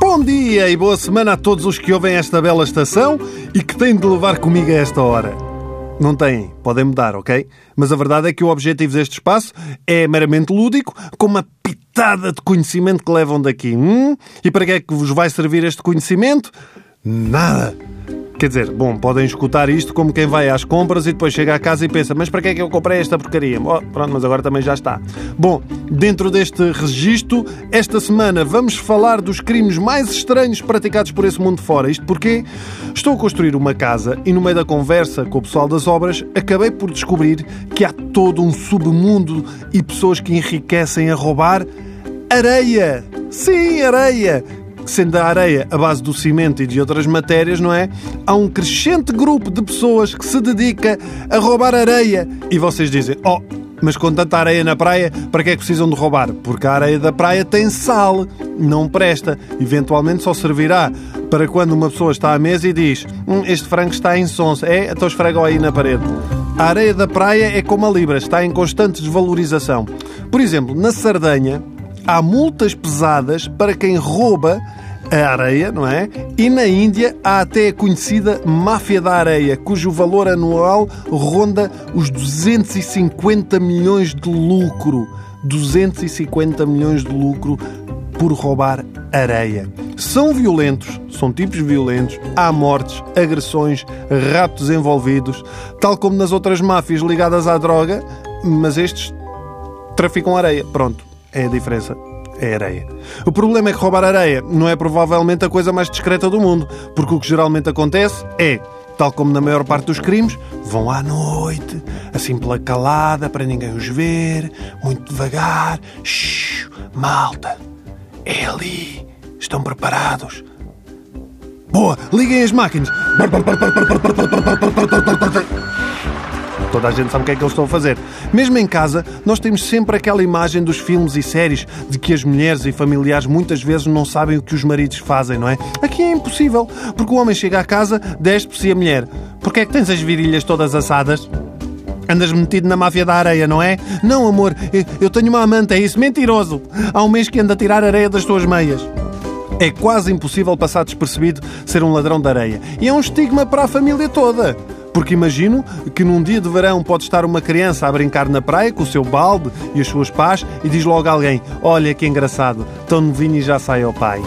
Bom dia e boa semana a todos os que ouvem esta bela estação e que têm de levar comigo a esta hora. Não têm, podem mudar, ok? Mas a verdade é que o objetivo deste espaço é meramente lúdico, com uma pitada de conhecimento que levam daqui. Hum? E para que é que vos vai servir este conhecimento? Nada. Quer dizer, bom, podem escutar isto como quem vai às compras e depois chega à casa e pensa, mas para que é que eu comprei esta porcaria? Oh, pronto, mas agora também já está. Bom, dentro deste registro, esta semana vamos falar dos crimes mais estranhos praticados por esse mundo fora. Isto porque estou a construir uma casa e no meio da conversa com o pessoal das obras acabei por descobrir que há todo um submundo e pessoas que enriquecem a roubar areia. Sim, areia sendo a areia a base do cimento e de outras matérias, não é? Há um crescente grupo de pessoas que se dedica a roubar areia. E vocês dizem, oh, mas com tanta areia na praia, para que é que precisam de roubar? Porque a areia da praia tem sal, não presta. Eventualmente só servirá para quando uma pessoa está à mesa e diz hum, este frango está em sons. É, então esfregam aí na parede. A areia da praia é como a libra, está em constante desvalorização. Por exemplo, na Sardanha, há multas pesadas para quem rouba a areia, não é? E na Índia há até a conhecida máfia da areia, cujo valor anual ronda os 250 milhões de lucro. 250 milhões de lucro por roubar areia. São violentos, são tipos violentos, há mortes, agressões, raptos envolvidos, tal como nas outras máfias ligadas à droga, mas estes traficam areia. Pronto, é a diferença. É areia. O problema é que roubar areia não é provavelmente a coisa mais discreta do mundo, porque o que geralmente acontece é, tal como na maior parte dos crimes, vão à noite, assim pela calada, para ninguém os ver, muito devagar. Shhh, malta, é ali. Estão preparados? Boa, liguem as máquinas. Toda a gente sabe o que é que eles estão a fazer. Mesmo em casa, nós temos sempre aquela imagem dos filmes e séries de que as mulheres e familiares muitas vezes não sabem o que os maridos fazem, não é? Aqui é impossível, porque o homem chega à casa, despe-se a mulher. Porquê é que tens as virilhas todas assadas? Andas metido na máfia da areia, não é? Não, amor, eu tenho uma amante, é isso? Mentiroso! Há um mês que anda a tirar areia das tuas meias. É quase impossível passar despercebido ser um ladrão de areia. E é um estigma para a família toda. Porque imagino que num dia de verão pode estar uma criança a brincar na praia com o seu balde e as suas pás e diz logo a alguém: Olha que engraçado, tão novinho e já sai ao pai.